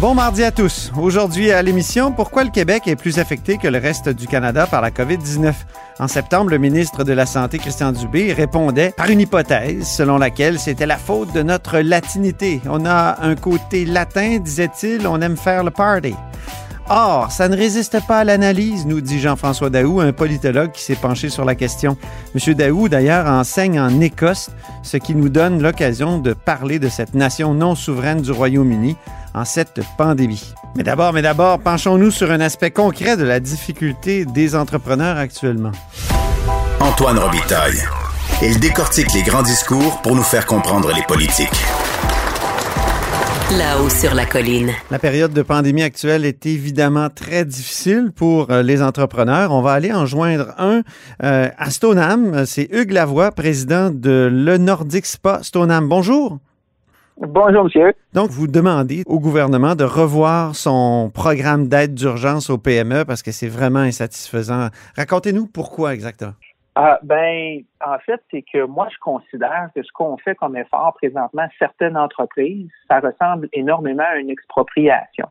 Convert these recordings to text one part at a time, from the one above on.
Bon mardi à tous. Aujourd'hui à l'émission, pourquoi le Québec est plus affecté que le reste du Canada par la COVID-19? En septembre, le ministre de la Santé, Christian Dubé, répondait par une hypothèse selon laquelle c'était la faute de notre latinité. On a un côté latin, disait-il, on aime faire le party. Or, ça ne résiste pas à l'analyse, nous dit Jean-François Daou, un politologue qui s'est penché sur la question. Monsieur Daou, d'ailleurs, enseigne en Écosse, ce qui nous donne l'occasion de parler de cette nation non souveraine du Royaume-Uni en cette pandémie. Mais d'abord, mais d'abord, penchons-nous sur un aspect concret de la difficulté des entrepreneurs actuellement. Antoine Robitaille. Il décortique les grands discours pour nous faire comprendre les politiques. Là-haut sur la colline. La période de pandémie actuelle est évidemment très difficile pour euh, les entrepreneurs. On va aller en joindre un euh, à Stoneham. C'est Hugues Lavoie, président de Le Nordic Spa Stoneham. Bonjour. Bonjour, monsieur. Donc, vous demandez au gouvernement de revoir son programme d'aide d'urgence aux PME parce que c'est vraiment insatisfaisant. Racontez-nous pourquoi exactement. Ah, ben, en fait, c'est que moi, je considère que ce qu'on fait comme effort présentement, certaines entreprises, ça ressemble énormément à une expropriation.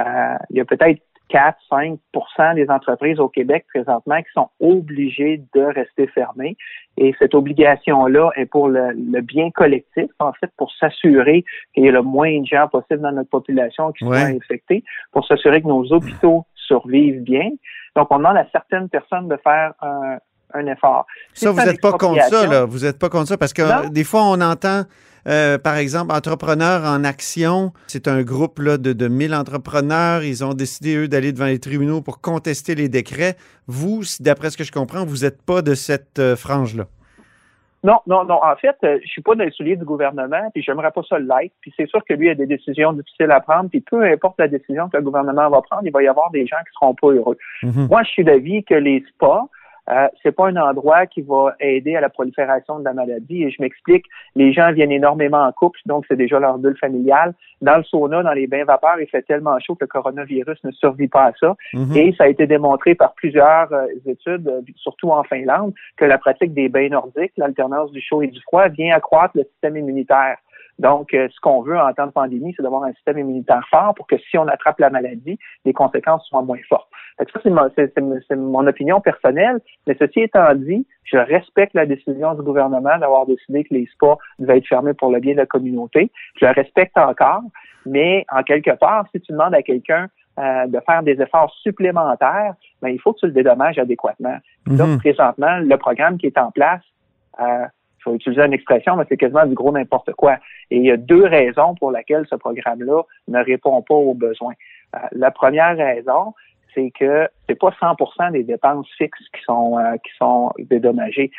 Euh, il y a peut-être 4-5 des entreprises au Québec présentement qui sont obligées de rester fermées. Et cette obligation-là est pour le, bien collectif, en fait, pour s'assurer qu'il y ait le moins de gens possible dans notre population qui soient infectés, pour s'assurer que nos hôpitaux survivent bien. Donc, on demande à certaines personnes de faire un, un effort. Ça, vous n'êtes pas contre ça, là. Vous n'êtes pas contre ça parce que des fois, on entend, euh, par exemple, Entrepreneurs en Action. C'est un groupe là, de, de 1000 entrepreneurs. Ils ont décidé, eux, d'aller devant les tribunaux pour contester les décrets. Vous, d'après ce que je comprends, vous n'êtes pas de cette euh, frange-là. Non, non, non. En fait, euh, je suis pas dans les souliers du gouvernement, puis j'aimerais pas ça l'être. Puis c'est sûr que lui a des décisions difficiles à prendre, puis peu importe la décision que le gouvernement va prendre, il va y avoir des gens qui seront pas heureux. Mm-hmm. Moi, je suis d'avis que les spas, euh, c'est pas un endroit qui va aider à la prolifération de la maladie. Et je m'explique, les gens viennent énormément en couple, donc c'est déjà leur bulle familiale. Dans le sauna, dans les bains vapeurs, il fait tellement chaud que le coronavirus ne survit pas à ça. Mhm. Et ça a été démontré par plusieurs euh, études, euh, surtout en Finlande, que la pratique des bains nordiques, l'alternance du chaud et du froid, vient accroître le système immunitaire. Donc, euh, ce qu'on veut en temps de pandémie, c'est d'avoir un système immunitaire fort pour que si on attrape la maladie, les conséquences soient moins fortes. ça, c'est mon, opinion personnelle. Mais ceci étant dit, je respecte la décision du gouvernement d'avoir décidé que les spas devaient être fermés pour le bien de la communauté. Je le respecte encore. Mais en quelque part, si tu demandes à quelqu'un euh, de faire des efforts supplémentaires, ben, il faut que tu le dédommages adéquatement. Donc, mhm. présentement, le programme qui est en place, euh, il faut utiliser une expression, mais c'est quasiment du gros n'importe quoi. Et il y a deux raisons pour lesquelles ce programme-là ne répond pas aux besoins. Euh, la première raison, c'est que c'est pas 100% des dépenses fixes qui sont euh, qui sont dédommagées.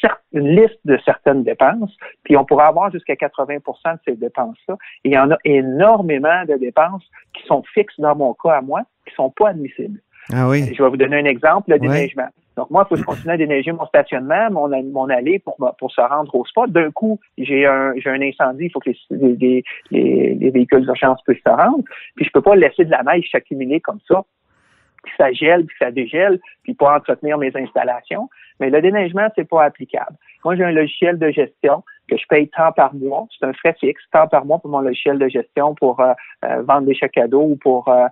C'est une liste de certaines dépenses, puis on pourrait avoir jusqu'à 80% de ces dépenses-là. Et il y en a énormément de dépenses qui sont fixes dans mon cas à moi, qui sont pas admissibles. Ah oui. Je vais vous donner un exemple, le déneigement. Donc, moi, il faut que je continue à déneiger mon stationnement, mon, mon allée pour, pour se rendre au spot. D'un coup, j'ai un, un incendie, il faut que les, les, les, les véhicules d'urgence puissent se rendre. Puis, je peux pas laisser de la neige s'accumuler comme ça puis ça gèle, puis ça dégèle, puis pas entretenir mes installations. Mais le déneigement, c'est pas applicable. Moi, j'ai un logiciel de gestion que je paye tant par mois. C'est un frais fixe, tant par mois pour mon logiciel de gestion pour euh, euh, vendre des chèques cadeaux ou pour euh,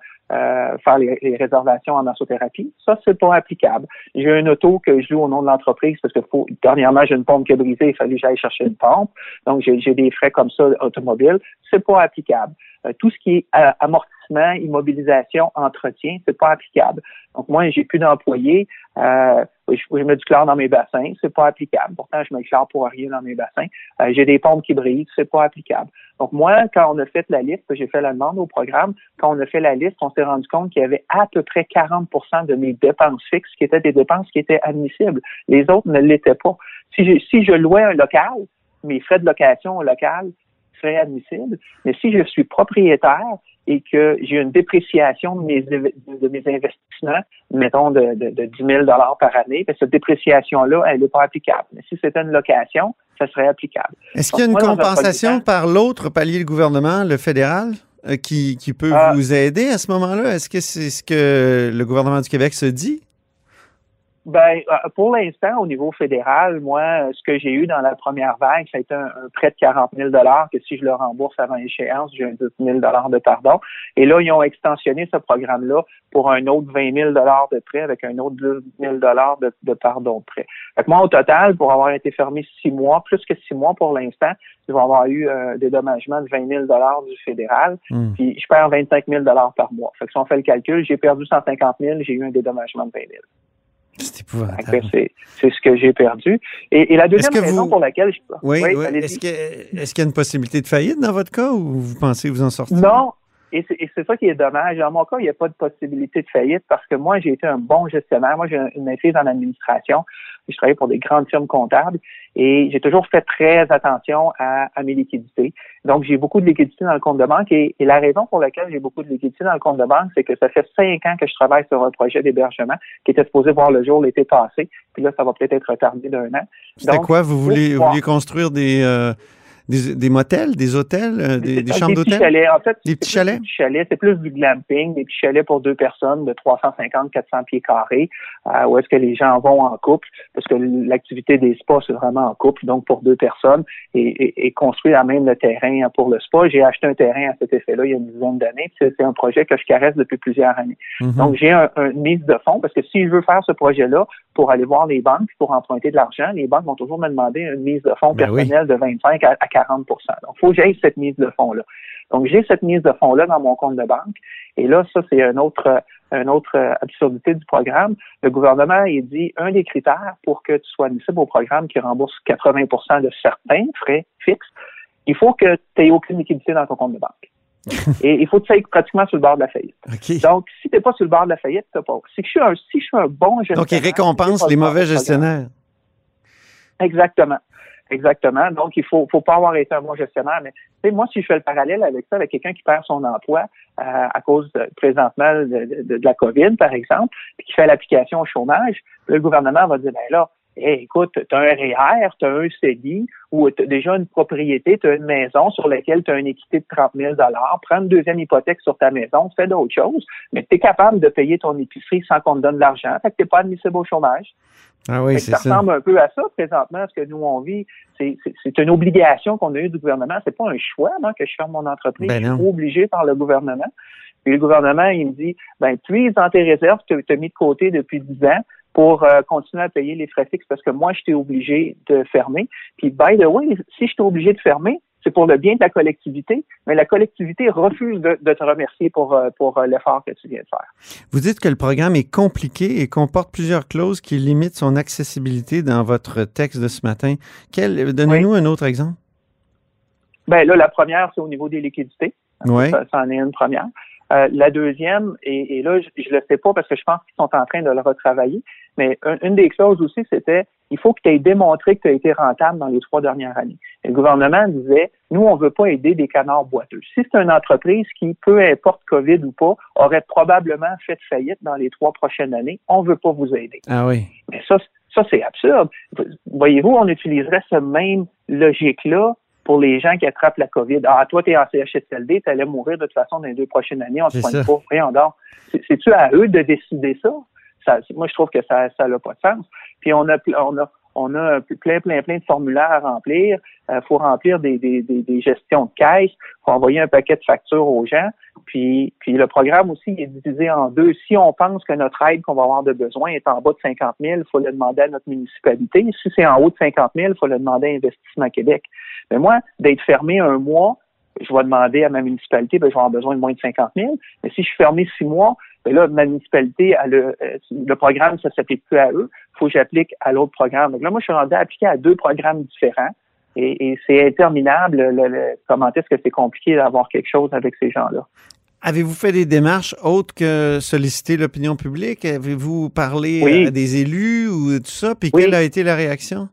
faire les, réservations en massothérapie. Ça, c'est pas applicable. J'ai un auto que je loue au nom de l'entreprise parce que faut, dernièrement, j'ai une pompe qui a brisé, il fallait que j'aille chercher une pompe. Donc, j'ai des frais comme ça automobiles. C'est pas applicable. tout ce qui est amortissement, immobilisation, entretien, c'est pas applicable. Donc, moi, j'ai plus d'employés. Euh, je, mets du chlore dans mes bassins, c'est pas applicable. Pourtant, je mets du chlore pour rien dans mes bassins. Euh, j'ai des pompes qui brisent, c'est pas applicable. Donc moi, quand on a fait la liste, j'ai fait la demande au programme, quand on a fait la liste, on s'est rendu compte qu'il y avait à peu près 40% de mes dépenses fixes qui étaient des dépenses qui étaient admissibles. Les autres ne l'étaient pas. Si je, si je louais un local, mes frais de location au local seraient admissibles. Mais si je suis propriétaire, et que j'ai une dépréciation de mes, de mes investissements, mettons de, de, de 10 000 par année, ben, cette dépréciation-là, elle n'est pas applicable. Mais si c'était une location, ça serait applicable. Est-ce qu'il y a une compensation par l'autre palier du gouvernement, le fédéral? euh, qui, qui peut Ah. vous aider à ce moment-là? Est-ce que c'est ce que le gouvernement du Québec se dit? Ben, euh, pour l'instant, au niveau fédéral, moi, euh, ce que j'ai eu dans la première vague, ça a été un, un prêt de 40 000 que si je le rembourse avant échéance, j'ai un 10 000 de pardon. Et là, ils ont extensionné ce programme-là pour un autre 20 000 de prêt avec un autre 10 000 de, de pardon de prêt. Fait que moi, au total, pour avoir été fermé six mois, plus que six mois pour l'instant, je vais avoir eu un dédommagement de 20 000 du fédéral, Hmm. puis je perds 25 000 par mois. Fait que si on fait le calcul, j'ai perdu 150 000, j'ai eu un dédommagement de 20 000. C'est épouvantable. C'est ce que j'ai perdu. Et, et la deuxième raison vous- pour laquelle je... Oui, oui. Est-ce que- est-ce qu'il y a une possibilité de faillite dans votre cas ou vous pensez vous en sortir? Non. Et c'est ça qui est dommage. Dans mon cas, il n'y a pas de possibilité de faillite parce que moi, j'ai été un bon gestionnaire. Moi, j'ai une maîtrise en administration. Je travaille pour des grandes firmes comptables et j'ai toujours fait très attention à, à mes liquidités. Donc, j'ai beaucoup de liquidités dans le compte de banque et, et la raison pour laquelle j'ai beaucoup de liquidités dans le compte de banque, c'est que ça fait cinq ans que je travaille sur un projet d'hébergement qui était supposé voir le jour l'été passé. Puis là, ça va peut-être être retardé d'un an. C'était quoi? Vous voulez, vous vouliez construire des, euh, des, des motels, des hôtels, euh, des, des chambres petits d'hôtel? chalets. En fait, Des petits chalets? Des petits chalets, c'est plus du glamping, des petits chalets pour deux personnes de 350-400 pieds carrés, euh, où est-ce que les gens vont en couple, parce que l'activité des spas, c'est vraiment en couple, donc pour deux personnes, et, et, et construire à même le terrain pour le spa. J'ai acheté un terrain à cet effet-là il y a une dizaine d'années, puis c'est un projet que je caresse depuis plusieurs années. Mhm. Donc, j'ai un, un- une mise de fonds parce que si je veux faire ce projet-là pour aller voir les banques pour emprunter de l'argent, les banques vont toujours me demander une mise de fonds Ben oui. personnelle de 25 à, à 40 Donc, il faut que j'aille cette mise de fonds-là. Donc, j'ai cette mise de fonds-là dans mon compte de banque. Et là, ça, c'est autre, une autre euh, absurdité du programme. Le gouvernement, il dit, un des critères pour que tu sois admissible au programme qui rembourse 80% de certains frais fixes, il faut que tu n'aies aucune liquidité dans ton compte de banque. Et il faut que tu sois pratiquement sur le bord de la faillite. Donc, si tu n'es pas sur le bord de la faillite, tu pas. Si je suis un, si je suis un bon gestionnaire. Donc, il récompense les mauvais gestionnaires. Exactement. Exactement. Donc, il faut, faut pas avoir été un bon gestionnaire. Mais, moi, si je fais le parallèle avec ça, avec quelqu'un qui perd son emploi euh, à cause de, présentement de, de- de la COVID, par exemple, puis qui fait l'application au chômage, le gouvernement va dire, ben là, hey, écoute, tu as un REER, tu as un CELI, ou tu as déjà une propriété, tu as une maison sur laquelle tu as une équité de 30 000 prends une deuxième hypothèque sur ta maison, fais d'autres choses, mais tu es capable de payer ton épicerie sans qu'on te donne de l'argent. Fait que tu pas admissible au chômage. Ah oui, ça, ça. ressemble un peu à ça présentement, ce que nous on vit. C'est, une obligation qu'on a eue du gouvernement. C'est pas un choix non, que je ferme mon entreprise. Ben je suis obligé par le gouvernement. Puis le gouvernement, il me dit, ben puise dans tes réserves que tu as mis de côté depuis 10 ans pour euh, continuer à payer les frais fixes parce que moi, je t'ai obligé de fermer. Puis, by the way, si je t'ai obligé de fermer, c'est pour le bien de la collectivité, mais la collectivité refuse de, de te remercier pour, euh, pour euh, l'effort que tu viens de faire. Vous dites que le programme est compliqué et comporte plusieurs clauses qui limitent son accessibilité dans votre texte de ce matin. Donnez-nous un autre exemple. Ben là, la première, c'est au niveau des liquidités. Oui. Ça, ça en est une première. Euh, la deuxième, et, et là, je, je le sais pas parce que je pense qu'ils sont en train de le retravailler, mais un- une des clauses aussi, c'était il faut que tu aies démontré que tu as été rentable dans les trois dernières années. Et le gouvernement disait, nous, on veut pas aider des canards boiteux. Si c'est une entreprise qui, peu importe COVID ou pas, aurait probablement fait faillite dans les trois prochaines années, on veut pas vous aider. Ah oui. Mais ça, ça c'est absurde. Voyez-vous, on utiliserait ce même logique-là pour les gens qui attrapent la COVID. Ah, toi, tu es en CHSLD, tu allais mourir de toute façon dans les deux prochaines années, on te C'est pointe ça. pas. Voyons donc. C'est- C'est-tu à eux de décider ça? Moi, je trouve que ça n'a pas de sens. Puis on a on a on a plein, plein, plein de formulaires à remplir. Il faut remplir des, des, des, des gestions de caisse. Il faut envoyer un paquet de factures aux gens. Puis, puis le programme aussi est divisé en deux. Si on pense que notre aide qu'on va avoir de besoin est en bas de 50 000, il faut le demander à notre municipalité. Si c'est en haut de 50 000, il faut le demander à Investissement Québec. Mais moi, d'être fermé un mois, je vais demander à ma municipalité, ben, je vais avoir besoin de moins de 50 000. Mais si je suis fermé six mois, ben là, ma municipalité, a, euh, le programme, ça s'applique plus à eux. Il faut que j'applique à l'autre programme. Donc là, moi, je suis rendu à appliquer à deux programmes différents. Et, et c'est interminable le, le- comment est-ce que c'est compliqué d'avoir quelque chose avec ces gens-là. Avez-vous fait des démarches autres que solliciter l'opinion publique? Avez-vous parlé Oui. à des élus ou tout ça? Puis Oui. quelle a été la réaction?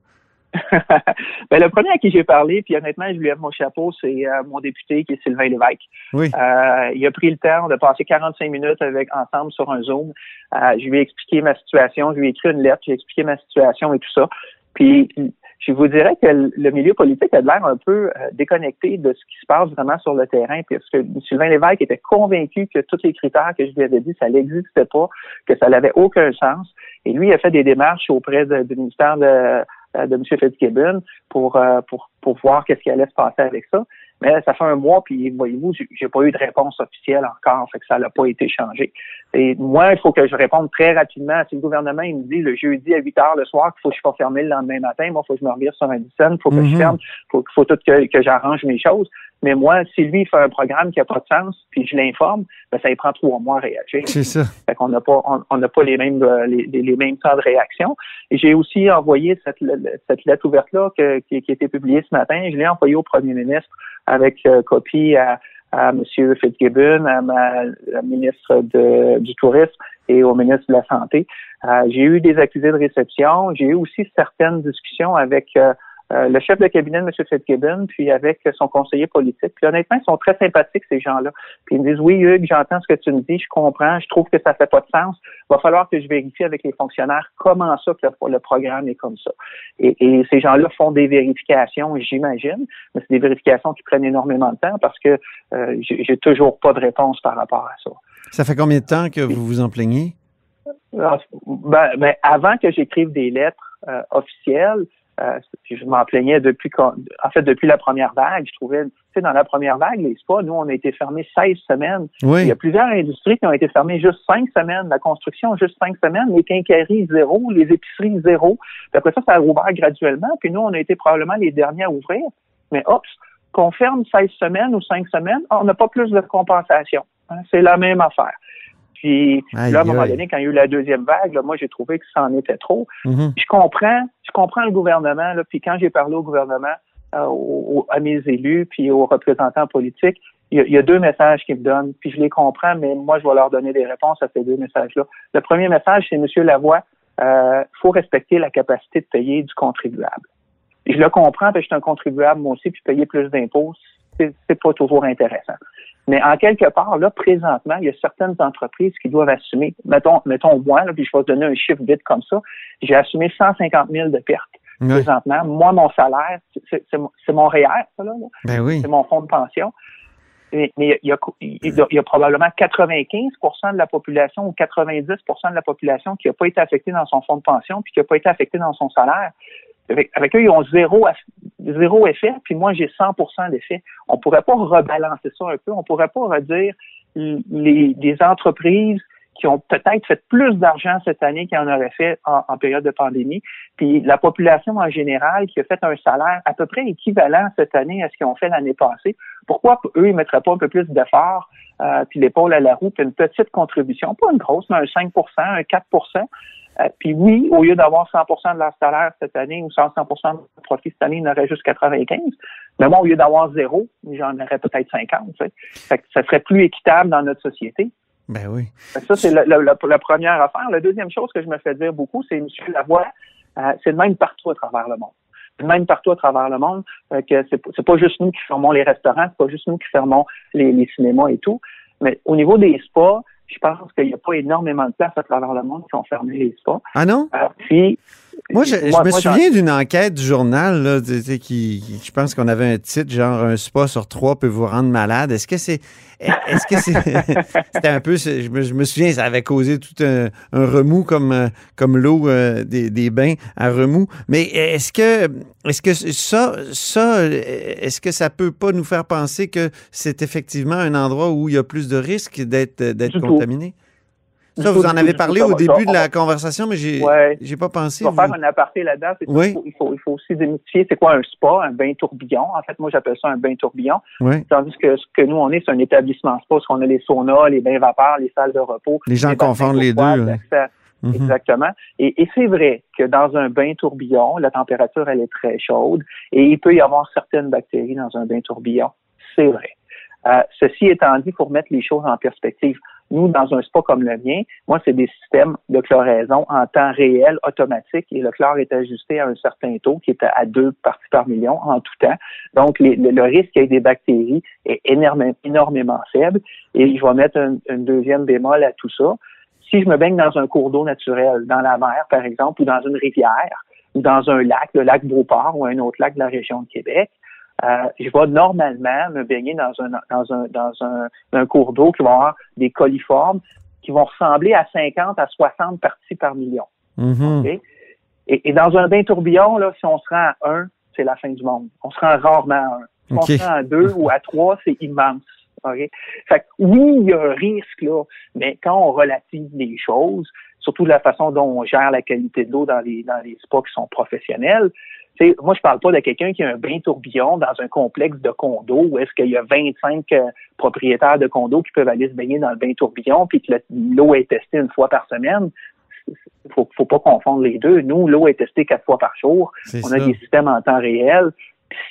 Ben, le premier à qui j'ai parlé, puis honnêtement, je lui lève mon chapeau, c'est euh, mon député qui est Sylvain Lévesque. Oui. Euh, il a pris le temps de passer 45 minutes avec ensemble sur un Zoom. Euh, je lui ai expliqué ma situation, je lui ai écrit une lettre, j'ai expliqué ma situation et tout ça. Puis je vous dirais que le milieu politique a l'air un peu euh, déconnecté de ce qui se passe vraiment sur le terrain, parce que Sylvain Lévesque était convaincu que tous les critères que je lui avais dit, ça n'existait pas, que ça n'avait aucun sens. Et lui, il a fait des démarches auprès du ministère de, de M. Fitzgibbon pour, euh, pour, pour voir qu'est-ce qui allait se passer avec ça. Mais ça fait un mois, puis voyez-vous, j'ai pas eu de réponse officielle encore, fait que ça n'a pas été changé. Et moi, il faut que je réponde très rapidement. Si le gouvernement il me dit le jeudi à 8 heures le soir qu'il faut que je sois fermé le lendemain matin, moi, il faut que je me revire sur un il faut que je mhm. ferme, il faut, faut tout que, que j'arrange mes choses. Mais moi, si lui fait un programme qui n'a pas de sens, puis je l'informe, ben, ça lui prend trois mois à réagir. C'est ça. Fait qu'on n'a pas, on n'a pas les mêmes, euh, les, les, mêmes temps de réaction. Et j'ai aussi envoyé cette, cette lettre ouverte-là qui, qui a été publiée ce matin. Je l'ai envoyée au premier ministre avec euh, copie à, à M. Fitzgibbon, à ma ministre de, du Tourisme et au ministre de la Santé. Euh, j'ai eu des accusés de réception. J'ai eu aussi certaines discussions avec euh, euh, le chef de cabinet de M. Fitzgibbon, puis avec son conseiller politique. Puis honnêtement, ils sont très sympathiques, ces gens-là. Puis ils me disent, oui, Hugues, j'entends ce que tu me dis, je comprends, je trouve que ça fait pas de sens. Il va falloir que je vérifie avec les fonctionnaires comment ça que le, programme est comme ça. Et, et ces gens-là font des vérifications, j'imagine, mais c'est des vérifications qui prennent énormément de temps parce que euh, j'ai toujours pas de réponse par rapport à ça. Ça fait combien de temps que vous vous en plaignez? Ah, ben, ben, avant que j'écrive des lettres euh, officielles, euh, je m'en plaignais depuis, en fait, depuis la première vague. Je trouvais, tu sais, dans la première vague, les spas, nous, on a été fermés 16 semaines. Il y a plusieurs industries qui ont été fermées juste 5 semaines. La construction, juste 5 semaines. Les quincailleries, zéro. Les épiceries, zéro. Puis après ça, ça a rouvert graduellement. Puis nous, on a été probablement les derniers à ouvrir. Mais, oups, qu'on ferme 16 semaines ou 5 semaines, on n'a pas plus de compensation. Hein. C'est la même affaire. Puis là, à un moment donné, quand il y a eu la deuxième vague, là, moi, j'ai trouvé que ça en était trop. Mm-hmm. Je comprends, je comprends le gouvernement. Là, puis quand j'ai parlé au gouvernement, euh, à mes élus, puis aux représentants politiques, il y, a, deux messages qu'ils me donnent. Puis je les comprends, mais moi, je vais leur donner des réponses à ces deux messages-là. Le premier message, c'est Monsieur Lavoie, il euh, faut respecter la capacité de payer du contribuable. je le comprends, parce que je suis un contribuable moi aussi, puis payer plus d'impôts, c'est pas toujours intéressant. Mais en quelque part, là, présentement, il y a certaines entreprises qui doivent assumer, mettons, mettons moi, là, puis je vais te donner un chiffre vite comme ça, j'ai assumé 150 000 de pertes présentement. Moi, mon salaire, c'est mon REER, ça, là. Ben oui. C'est mon fonds de pension. Mais, il, y a, il, y a, probablement 95% de la population ou 90% de la population qui n'a pas été affectée dans son fonds de pension puis qui n'a pas été affectée dans son salaire. Avec, eux, ils ont zéro, zéro effet, puis moi, j'ai 100% d'effet. On pourrait pas rebalancer ça un peu. On pourrait pas redire les, des entreprises qui ont peut-être fait plus d'argent cette année qu'ils en auraient fait en, période de pandémie, puis la population en général qui a fait un salaire à peu près équivalent cette année à ce qu'ils ont fait l'année passée. Pourquoi eux, ils mettraient pas un peu plus d'efforts, euh, puis l'épaule à la roue, puis une petite contribution, pas une grosse, mais un 5% un 4 euh, puis oui, au lieu d'avoir 100% de leur salaire cette année ou 100% de profit cette année, ils n'auraient juste 95. Mais moi, au lieu d'avoir zéro, j'en aurais peut-être 50. Tu fait que ça serait plus équitable dans notre société. Ben oui. Ça, c'est la, première affaire. La deuxième chose que je me fais dire beaucoup, c'est, M. Lavoie, euh, c'est le même partout à travers le monde. C'est le même partout à travers le monde euh, que c'est, c'est pas juste nous qui fermons les restaurants, c'est pas juste nous qui fermons les, les cinémas et tout. Mais au niveau des spas, je pense qu'il n'y a pas énormément de places à travers le monde qui ont fermé les spas. Ah non? Euh, puis, moi, je, me souviens d'une enquête du journal, là, qui, je pense qu'on avait un titre, genre un spa sur trois peut vous rendre malade. Est-ce que c'est. Est-ce que c'est. C'était un peu. Je me, je me, souviens, ça avait causé tout un, remous comme, euh, comme l'eau euh, des, des, bains à remous. Mais est-ce que. Est-ce que ça, ça, est-ce que ça peut pas nous faire penser que c'est effectivement un endroit où il y a plus de risques d'être, d'être contaminé? Ça, vous en avez parlé au début de la conversation, mais j'ai j'ai pas pensé. On va faire un aparté là-dedans. Il, faut, il faut aussi démystifier c'est quoi un spa, un bain tourbillon. En fait, moi, j'appelle ça un bain tourbillon. Tandis que ce que nous, on est, c'est un établissement spa, parce qu'on a les saunas, les bains vapeurs, les salles de repos. Les gens confondent les deux. Mhm. Exactement. Et, et c'est vrai que dans un bain tourbillon, la température, elle est très chaude et il peut y avoir certaines bactéries dans un bain tourbillon. C'est vrai. Euh, ceci étant dit, pour mettre les choses en perspective, nous, dans un spa comme le mien, moi, c'est des systèmes de chloraison en temps réel, automatique, et le chlore est ajusté à un certain taux qui est à deux parties par million en tout temps. Donc, le, risque ait des bactéries est énormément, faible. Et je vais mettre un, deuxième bémol à tout ça. Si je me baigne dans un cours d'eau naturel, dans la mer, par exemple, ou dans une rivière, ou dans un lac, le lac Beauport ou un autre lac de la région de Québec, euh, je vais normalement me baigner dans un dans un dans un, un cours d'eau qui va avoir des coliformes qui vont ressembler à 50 à 60 parties par million. Mhm. et, et, dans un bain tourbillon, là, si on se rend à 1, c'est la fin du monde. On se rend rarement à 1. Si on se rend à 2 ou à 3, c'est immense. Okay? Fait que, oui, il y a un risque, là, mais quand on relative les choses, surtout de la façon dont on gère la qualité de l'eau dans les, dans les spas qui sont professionnels, moi, je parle pas de quelqu'un qui a un bain tourbillon dans un complexe de condos où est-ce qu'il y a 25 euh, propriétaires de condos qui peuvent aller se baigner dans le bain tourbillon puis que l'eau est testée une fois par semaine. Faut, faut pas confondre les deux. Nous, l'eau est testée quatre fois par jour. On a des systèmes en temps réel.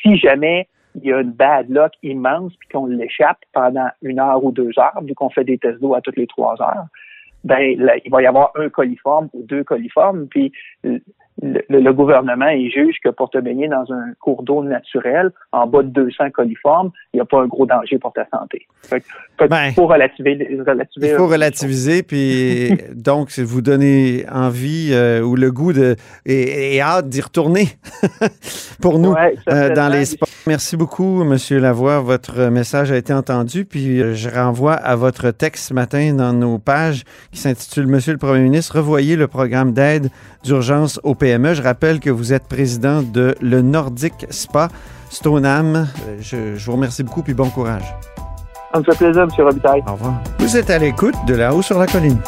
si jamais il y a une bad luck immense puis qu'on l'échappe pendant une heure ou deux heures, vu qu'on fait des tests d'eau à toutes les trois heures, ben il va y avoir un coliforme ou deux coliformes, puis le, gouvernement il juge que pour te baigner dans un cours d'eau naturel en bas de 200 coliformes, il n'y a pas un gros danger pour ta santé. Ben, il faut relativiser. il faut relativiser, puis donc vous donner envie euh, ou le goût de et, hâte d'y retourner pour nous euh, dans les sports. Merci beaucoup, Monsieur Lavoie. Votre message a été entendu, puis euh, je renvoie à votre texte ce matin dans nos pages qui s'intitule Monsieur le Premier ministre, revoyez le programme d'aide d'urgence au PME. Je rappelle que vous êtes président de le Nordic Spa Stoneham. Je, je vous remercie beaucoup puis bon courage. Ça me fait plaisir, M. Robitaille. Au revoir. Vous êtes à l'écoute de La Haut sur la Colline.